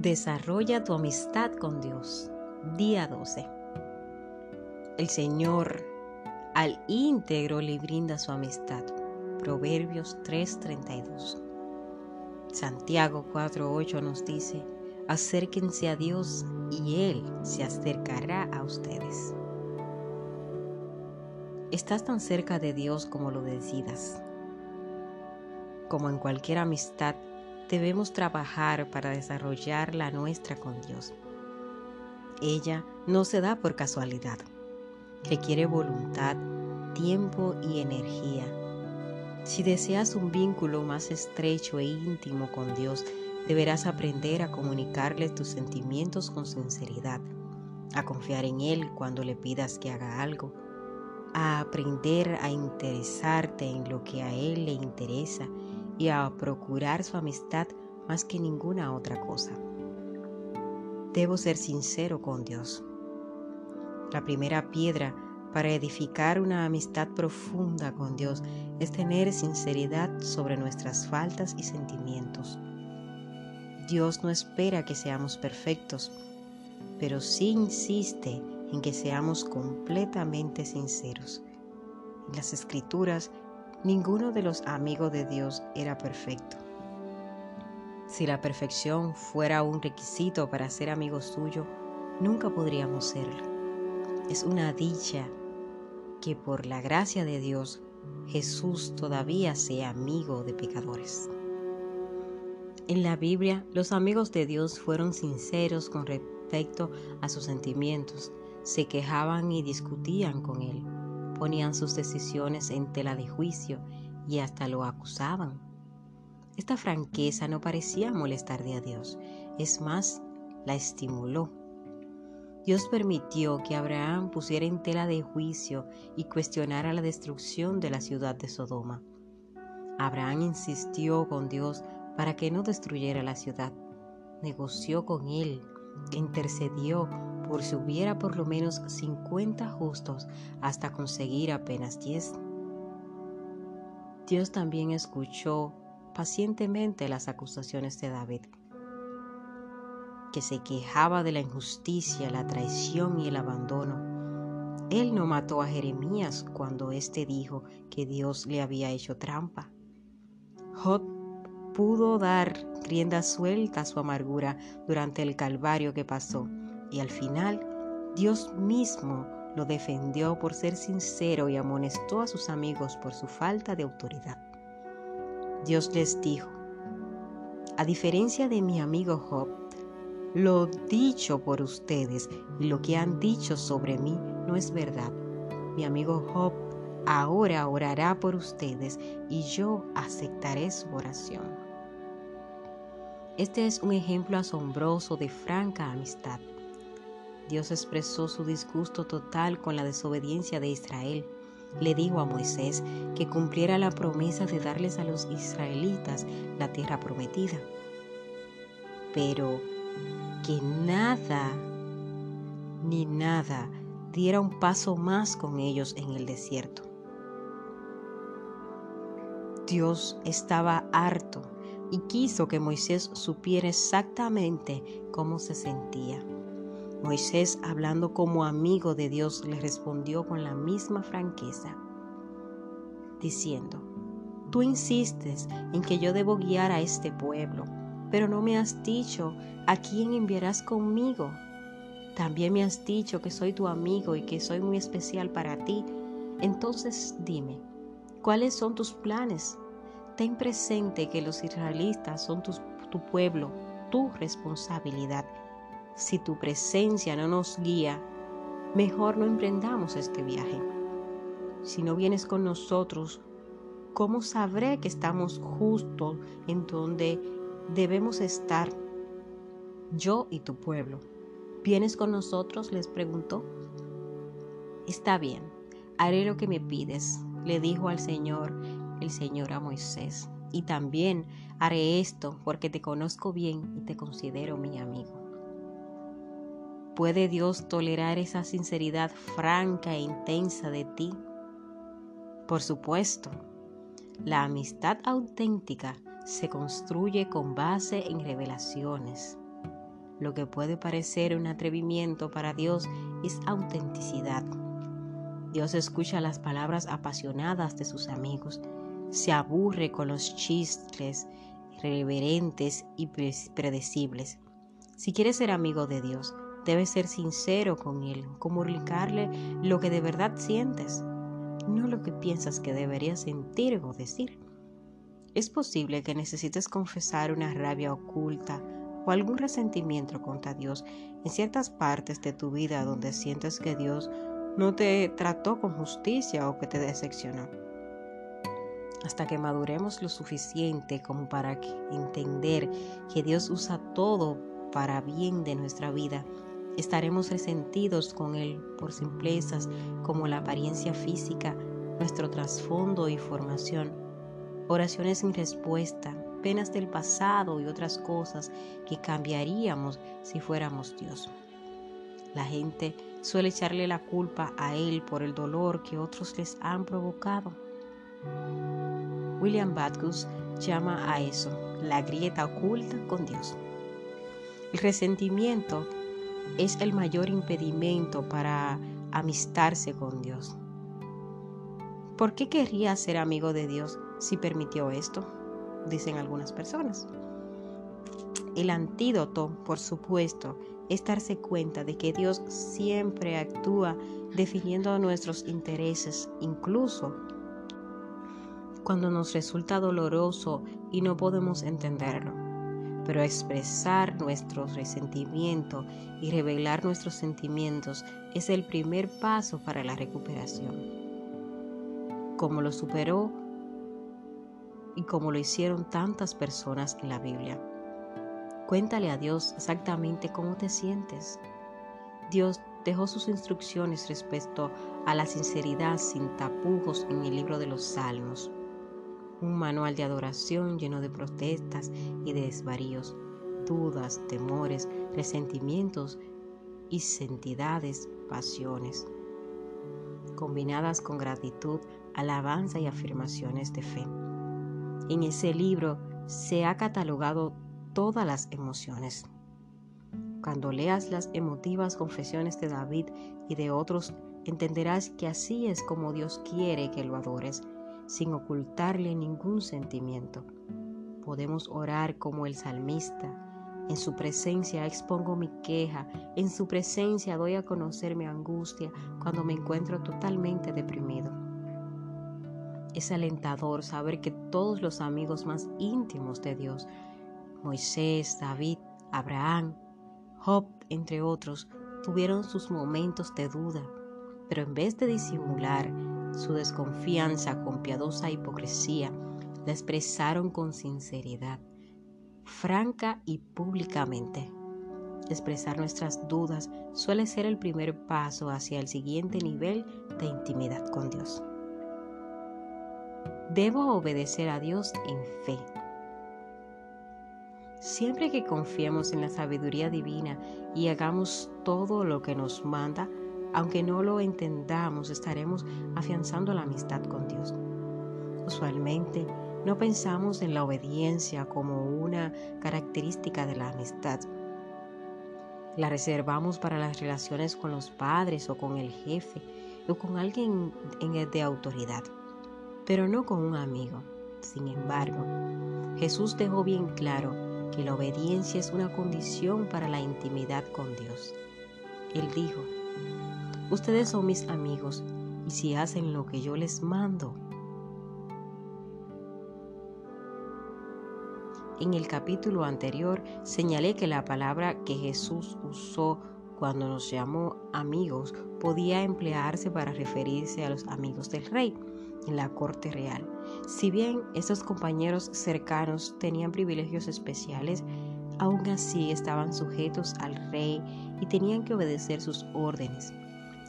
Desarrolla tu amistad con Dios. Día 12. El Señor al íntegro le brinda su amistad. Proverbios 3:32. Santiago 4:8 nos dice, acérquense a Dios y Él se acercará a ustedes. Estás tan cerca de Dios como lo decidas. Como en cualquier amistad, debemos trabajar para desarrollar la nuestra con Dios. Ella no se da por casualidad. Requiere voluntad, tiempo y energía. Si deseas un vínculo más estrecho e íntimo con Dios, deberás aprender a comunicarle tus sentimientos con sinceridad, a confiar en Él cuando le pidas que haga algo, a aprender a interesarte en lo que a Él le interesa y a procurar su amistad más que ninguna otra cosa. Debo ser sincero con Dios. La primera piedra para edificar una amistad profunda con Dios es tener sinceridad sobre nuestras faltas y sentimientos. Dios no espera que seamos perfectos, pero sí insiste en que seamos completamente sinceros. Las escrituras Ninguno de los amigos de Dios era perfecto. Si la perfección fuera un requisito para ser amigo suyo, nunca podríamos serlo. Es una dicha que por la gracia de Dios Jesús todavía sea amigo de pecadores. En la Biblia, los amigos de Dios fueron sinceros con respecto a sus sentimientos, se quejaban y discutían con Él ponían sus decisiones en tela de juicio y hasta lo acusaban. Esta franqueza no parecía molestar a Dios, es más, la estimuló. Dios permitió que Abraham pusiera en tela de juicio y cuestionara la destrucción de la ciudad de Sodoma. Abraham insistió con Dios para que no destruyera la ciudad. Negoció con él, intercedió por si hubiera por lo menos 50 justos hasta conseguir apenas 10. Dios también escuchó pacientemente las acusaciones de David, que se quejaba de la injusticia, la traición y el abandono. Él no mató a Jeremías cuando éste dijo que Dios le había hecho trampa. Job pudo dar rienda suelta a su amargura durante el calvario que pasó y al final, Dios mismo lo defendió por ser sincero y amonestó a sus amigos por su falta de autoridad. Dios les dijo, a diferencia de mi amigo Job, lo dicho por ustedes y lo que han dicho sobre mí no es verdad. Mi amigo Job ahora orará por ustedes y yo aceptaré su oración. Este es un ejemplo asombroso de franca amistad. Dios expresó su disgusto total con la desobediencia de Israel. Le dijo a Moisés que cumpliera la promesa de darles a los israelitas la tierra prometida. Pero que nada ni nada diera un paso más con ellos en el desierto. Dios estaba harto y quiso que Moisés supiera exactamente cómo se sentía. Moisés, hablando como amigo de Dios, le respondió con la misma franqueza, diciendo, Tú insistes en que yo debo guiar a este pueblo, pero no me has dicho a quién enviarás conmigo. También me has dicho que soy tu amigo y que soy muy especial para ti. Entonces dime, ¿cuáles son tus planes? Ten presente que los israelitas son tu pueblo, tu responsabilidad si tu presencia no nos guía, mejor no emprendamos este viaje. Si no vienes con nosotros, ¿cómo sabré que estamos justo en donde debemos estar yo y tu pueblo? ¿Vienes con nosotros? les preguntó. Está bien, haré lo que me pides, le dijo al Señor el Señor a Moisés. Y también haré esto porque te conozco bien y te considero mi amigo. ¿Puede Dios tolerar esa sinceridad franca e intensa de ti? Por supuesto, la amistad auténtica se construye con base en revelaciones. lo que puede parecer un atrevimiento para Dios es autenticidad. Dios escucha las palabras apasionadas de sus amigos, se aburre con los chistes irreverentes y predecibles. Si quieres ser amigo de Dios, debes ser sincero con Él, comunicarle lo que de verdad sientes, no lo que piensas que deberías sentir o decir. Es posible que necesites confesar una rabia oculta o algún resentimiento contra Dios en ciertas partes de tu vida donde sientes que Dios no te trató con justicia o que te decepcionó. Hasta que maduremos lo suficiente como para entender que Dios usa todo para bien de nuestra vida, estaremos resentidos con Él por simplezas como la apariencia física, nuestro trasfondo y formación, oraciones sin respuesta, penas del pasado y otras cosas que cambiaríamos si fuéramos Dios. La gente suele echarle la culpa a Él por el dolor que otros les han provocado. William Baptist llama a eso la grieta oculta con Dios. El resentimiento es el mayor impedimento para amistarse con Dios. ¿Por qué querría ser amigo de Dios si permitió esto? Dicen algunas personas. El antídoto, por supuesto, es darse cuenta de que Dios siempre actúa definiendo nuestros intereses, incluso cuando nos resulta doloroso y no podemos entenderlo. Pero expresar nuestro resentimiento y revelar nuestros sentimientos es el primer paso para la recuperación como lo superó y como lo hicieron tantas personas en la Biblia. Cuéntale a Dios exactamente cómo te sientes. Dios dejó sus instrucciones respecto a la sinceridad sin tapujos en el libro de los Salmos, un manual de adoración lleno de protestas y de desvaríos, dudas, temores, resentimientos y sentidades, pasiones, combinadas con gratitud alabanza y afirmaciones de fe. En ese libro se ha catalogado todas las emociones. Cuando leas las emotivas confesiones de David y de otros, entenderás que así es como Dios quiere que lo adores, sin ocultarle ningún sentimiento. Podemos orar como el salmista. En su presencia expongo mi queja, en su presencia doy a conocer mi angustia cuando me encuentro totalmente deprimido. Es alentador saber que todos los amigos más íntimos de Dios, Moisés, David, Abraham, Job, entre otros, tuvieron sus momentos de duda, pero en vez de disimular su desconfianza con piadosa hipocresía, la expresaron con sinceridad, franca y públicamente. Expresar nuestras dudas suele ser el primer paso hacia el siguiente nivel de intimidad con Dios. Debo obedecer a Dios en fe. Siempre que confiemos en la sabiduría divina y hagamos todo lo que nos manda, aunque no lo entendamos, estaremos afianzando la amistad con Dios. Usualmente no pensamos en la obediencia como una característica de la amistad. La reservamos para las relaciones con los padres o con el jefe o con alguien de autoridad pero no con un amigo. Sin embargo, Jesús dejó bien claro que la obediencia es una condición para la intimidad con Dios. Él dijo, ustedes son mis amigos y si hacen lo que yo les mando. En el capítulo anterior señalé que la palabra que Jesús usó cuando nos llamó amigos podía emplearse para referirse a los amigos del rey en la corte real. Si bien esos compañeros cercanos tenían privilegios especiales, aún así estaban sujetos al rey y tenían que obedecer sus órdenes.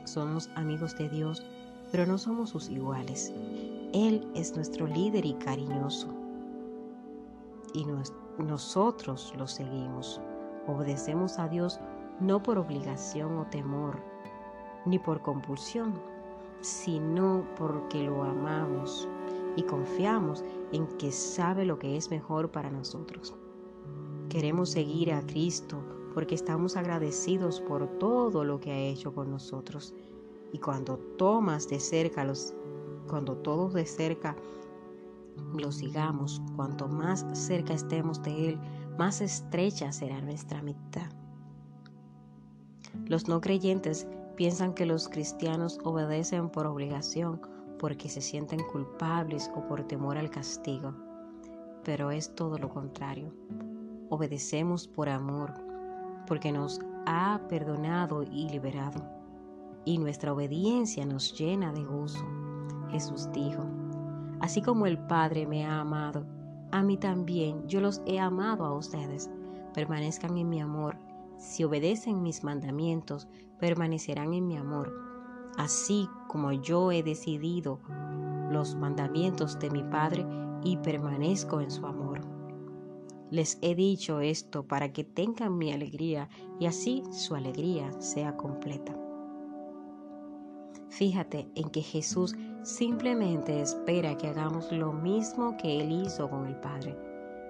Somos amigos de Dios, pero no somos sus iguales. Él es nuestro líder y cariñoso. Y nosotros lo seguimos. Obedecemos a Dios no por obligación o temor, ni por compulsión, sino porque lo amamos y confiamos en que sabe lo que es mejor para nosotros. Queremos seguir a Cristo porque estamos agradecidos por todo lo que ha hecho con nosotros. Y cuando tomas de cerca los, cuando todos de cerca lo sigamos, cuanto más cerca estemos de Él, más estrecha será nuestra amistad. Los no creyentes piensan que los cristianos obedecen por obligación, porque se sienten culpables o por temor al castigo, pero es todo lo contrario. Obedecemos por amor, porque nos ha perdonado y liberado, y nuestra obediencia nos llena de gozo. Jesús dijo, así como el Padre me ha amado, a mí también yo los he amado a ustedes. Permanezcan en mi amor. Si obedecen mis mandamientos, permanecerán en mi amor, así como yo he decidido los mandamientos de mi Padre y permanezco en su amor. Les he dicho esto para que tengan mi alegría y así su alegría sea completa. Fíjate en que Jesús simplemente espera que hagamos lo mismo que Él hizo con el Padre.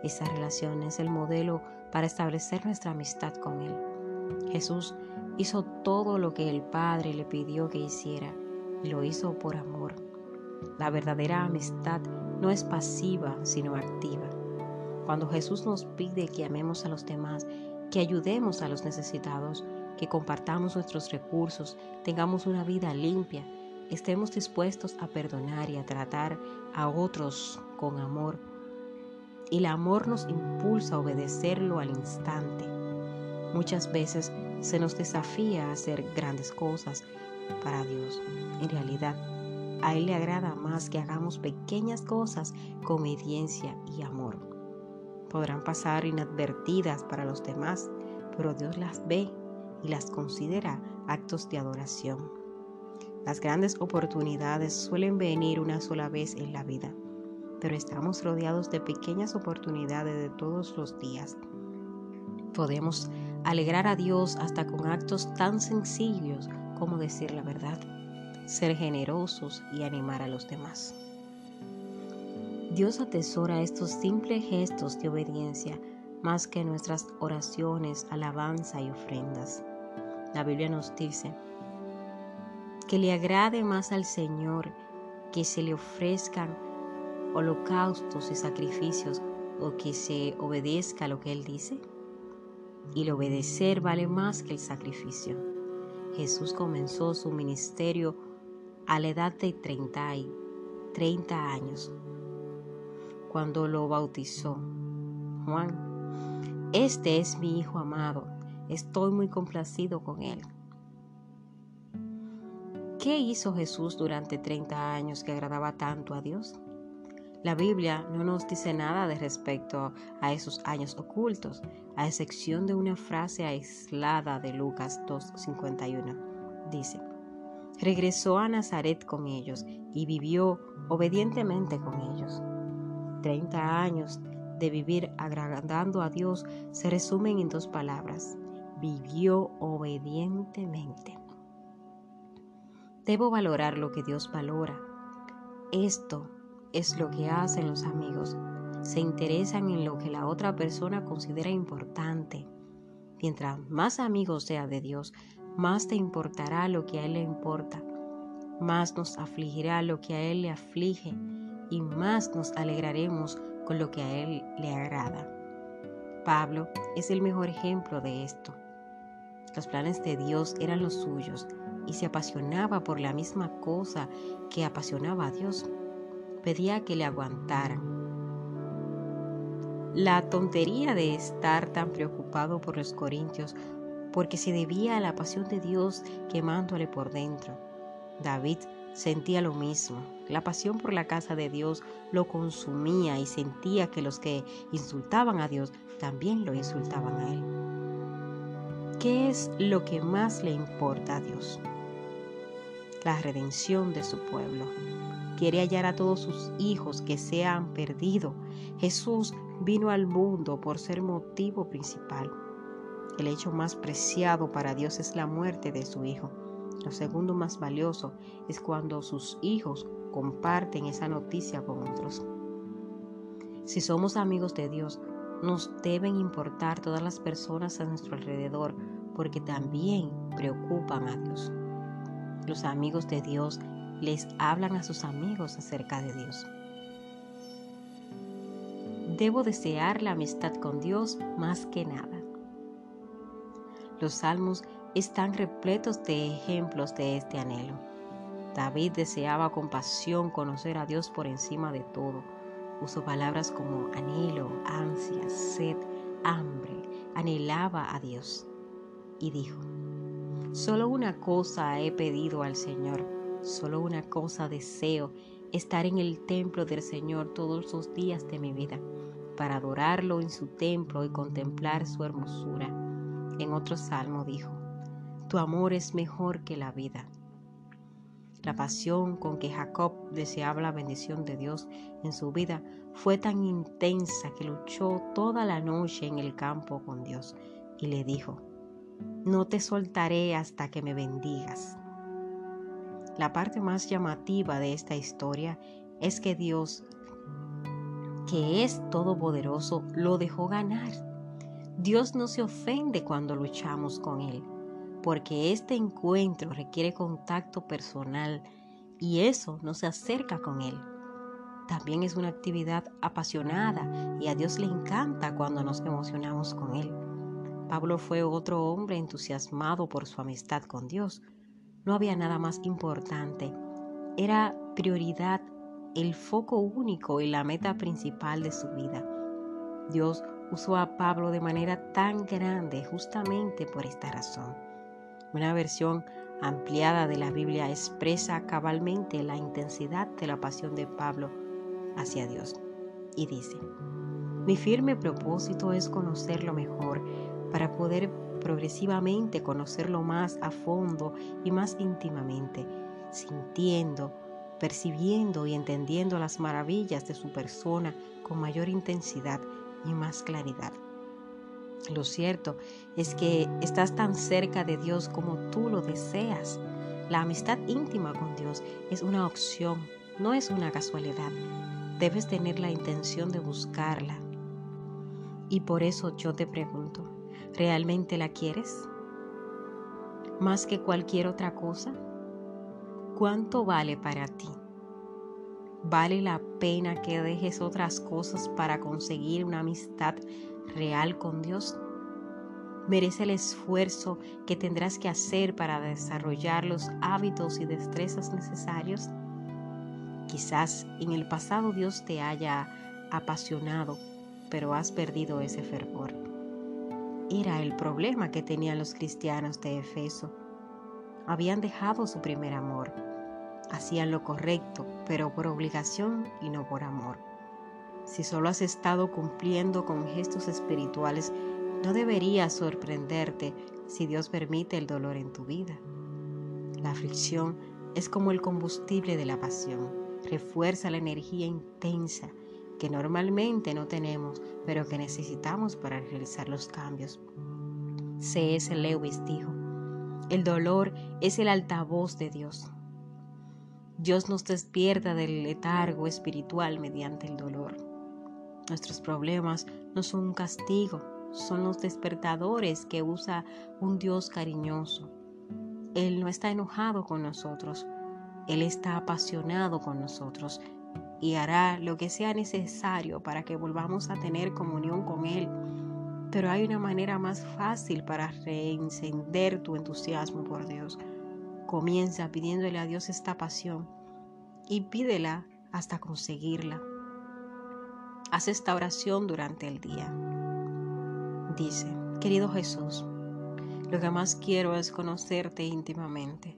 Esa relación es el modelo para establecer nuestra amistad con Él. Jesús hizo todo lo que el Padre le pidió que hiciera y lo hizo por amor. La verdadera amistad no es pasiva, sino activa. Cuando Jesús nos pide que amemos a los demás, que ayudemos a los necesitados, que compartamos nuestros recursos, tengamos una vida limpia, estemos dispuestos a perdonar y a tratar a otros con amor. El amor nos impulsa a obedecerlo al instante. Muchas veces se nos desafía a hacer grandes cosas para Dios. En realidad, a Él le agrada más que hagamos pequeñas cosas con obediencia y amor podrán pasar inadvertidas para los demás, pero Dios las ve y las considera actos de adoración. Las grandes oportunidades suelen venir una sola vez en la vida, pero estamos rodeados de pequeñas oportunidades de todos los días. Podemos alegrar a Dios hasta con actos tan sencillos como decir la verdad, ser generosos y animar a los demás. Dios atesora estos simples gestos de obediencia más que nuestras oraciones, alabanza y ofrendas. La Biblia nos dice que le agrade más al Señor que se le ofrezcan holocaustos y sacrificios o que se obedezca a lo que Él dice. Y el obedecer vale más que el sacrificio. Jesús comenzó su ministerio a la edad de 30, 30 años cuando lo bautizó. Juan, este es mi Hijo amado, estoy muy complacido con él. ¿Qué hizo Jesús durante 30 años que agradaba tanto a Dios? La Biblia no nos dice nada de respecto a esos años ocultos, a excepción de una frase aislada de Lucas 2.51. Dice, regresó a Nazaret con ellos y vivió obedientemente con ellos. 30 años de vivir agradando a Dios se resumen en dos palabras. Vivió obedientemente. Debo valorar lo que Dios valora. Esto es lo que hacen los amigos. Se interesan en lo que la otra persona considera importante. Mientras más amigos sea de Dios, más te importará lo que a Él le importa, más nos afligirá lo que a Él le aflige y más nos alegraremos con lo que a Él le agrada. Pablo es el mejor ejemplo de esto. Los planes de Dios eran los suyos y se apasionaba por la misma cosa que apasionaba a Dios. Pedía que le aguantaran. La tontería de estar tan preocupado por los corintios porque se debía a la pasión de Dios quemándole por dentro. David sentía lo mismo. La pasión por la casa de Dios lo consumía y sentía que los que insultaban a Dios también lo insultaban a Él. ¿Qué es lo que más le importa a Dios? La redención de su pueblo. Quiere hallar a todos sus hijos que se han perdido. Jesús vino al mundo por ser motivo principal. El hecho más preciado para Dios es la muerte de su Hijo. Lo segundo más valioso es cuando sus hijos comparten esa noticia con otros. Si somos amigos de Dios, nos deben importar todas las personas a nuestro alrededor porque también preocupan a Dios. Los amigos de Dios les hablan a sus amigos acerca de Dios. Debo desear la amistad con Dios más que nada. Los salmos están repletos de ejemplos de este anhelo. David deseaba con pasión conocer a Dios por encima de todo. Usó palabras como anhelo, ansia, sed, hambre. Anhelaba a Dios. Y dijo, solo una cosa he pedido al Señor, solo una cosa deseo, estar en el templo del Señor todos los días de mi vida, para adorarlo en su templo y contemplar su hermosura. En otro salmo dijo, Tu amor es mejor que la vida. La pasión con que Jacob deseaba la bendición de Dios en su vida fue tan intensa que luchó toda la noche en el campo con Dios y le dijo, no te soltaré hasta que me bendigas. La parte más llamativa de esta historia es que Dios, que es todopoderoso, lo dejó ganar. Dios no se ofende cuando luchamos con Él, porque este encuentro requiere contacto personal y eso nos acerca con Él. También es una actividad apasionada y a Dios le encanta cuando nos emocionamos con Él. Pablo fue otro hombre entusiasmado por su amistad con Dios. No había nada más importante. Era prioridad, el foco único y la meta principal de su vida. Dios usó a Pablo de manera tan grande justamente por esta razón. Una versión ampliada de la Biblia expresa cabalmente la intensidad de la pasión de Pablo hacia Dios y dice, mi firme propósito es conocerlo mejor para poder progresivamente conocerlo más a fondo y más íntimamente, sintiendo, percibiendo y entendiendo las maravillas de su persona con mayor intensidad y más claridad. Lo cierto es que estás tan cerca de Dios como tú lo deseas. La amistad íntima con Dios es una opción, no es una casualidad. Debes tener la intención de buscarla. Y por eso yo te pregunto, ¿Realmente la quieres? ¿Más que cualquier otra cosa? ¿Cuánto vale para ti? ¿Vale la pena que dejes otras cosas para conseguir una amistad real con Dios? ¿Merece el esfuerzo que tendrás que hacer para desarrollar los hábitos y destrezas necesarios? Quizás en el pasado Dios te haya apasionado, pero has perdido ese fervor era el problema que tenían los cristianos de Efeso. Habían dejado su primer amor. Hacían lo correcto, pero por obligación y no por amor. Si solo has estado cumpliendo con gestos espirituales, no debería sorprenderte si Dios permite el dolor en tu vida. La aflicción es como el combustible de la pasión. Refuerza la energía intensa que normalmente no tenemos, pero que necesitamos para realizar los cambios. C.S. Lewis dijo, el dolor es el altavoz de Dios. Dios nos despierta del letargo espiritual mediante el dolor. Nuestros problemas no son un castigo, son los despertadores que usa un Dios cariñoso. Él no está enojado con nosotros, Él está apasionado con nosotros y hará lo que sea necesario para que volvamos a tener comunión con Él. Pero hay una manera más fácil para reencender tu entusiasmo por Dios. Comienza pidiéndole a Dios esta pasión y pídela hasta conseguirla. Haz esta oración durante el día. Dice, querido Jesús, lo que más quiero es conocerte íntimamente.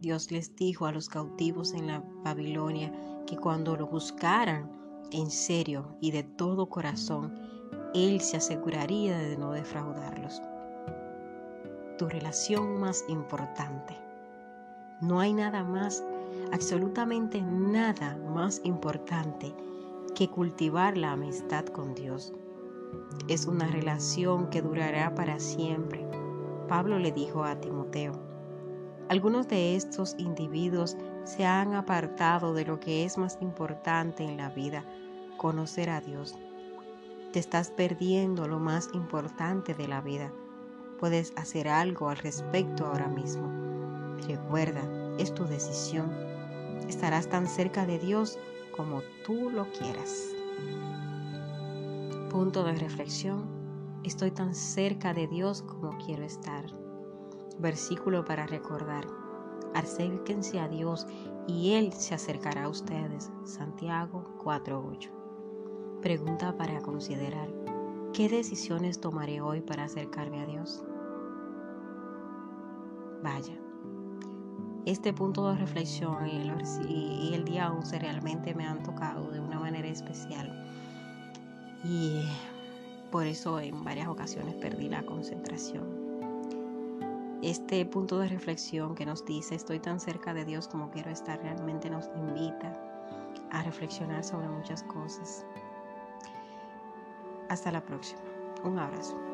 Dios les dijo a los cautivos en la Babilonia, que cuando lo buscaran en serio y de todo corazón, Él se aseguraría de no defraudarlos. Tu relación más importante. No hay nada más, absolutamente nada más importante que cultivar la amistad con Dios. Es una relación que durará para siempre. Pablo le dijo a Timoteo, algunos de estos individuos se han apartado de lo que es más importante en la vida, conocer a Dios. Te estás perdiendo lo más importante de la vida. Puedes hacer algo al respecto ahora mismo. Recuerda, es tu decisión. Estarás tan cerca de Dios como tú lo quieras. Punto de reflexión. Estoy tan cerca de Dios como quiero estar. Versículo para recordar. Acérquense a Dios y Él se acercará a ustedes. Santiago 4.8. Pregunta para considerar. ¿Qué decisiones tomaré hoy para acercarme a Dios? Vaya, este punto de reflexión y el, día 11 realmente me han tocado de una manera especial. Y por eso en varias ocasiones perdí la concentración. Este punto de reflexión que nos dice estoy tan cerca de Dios como quiero estar realmente nos invita a reflexionar sobre muchas cosas. Hasta la próxima. Un abrazo.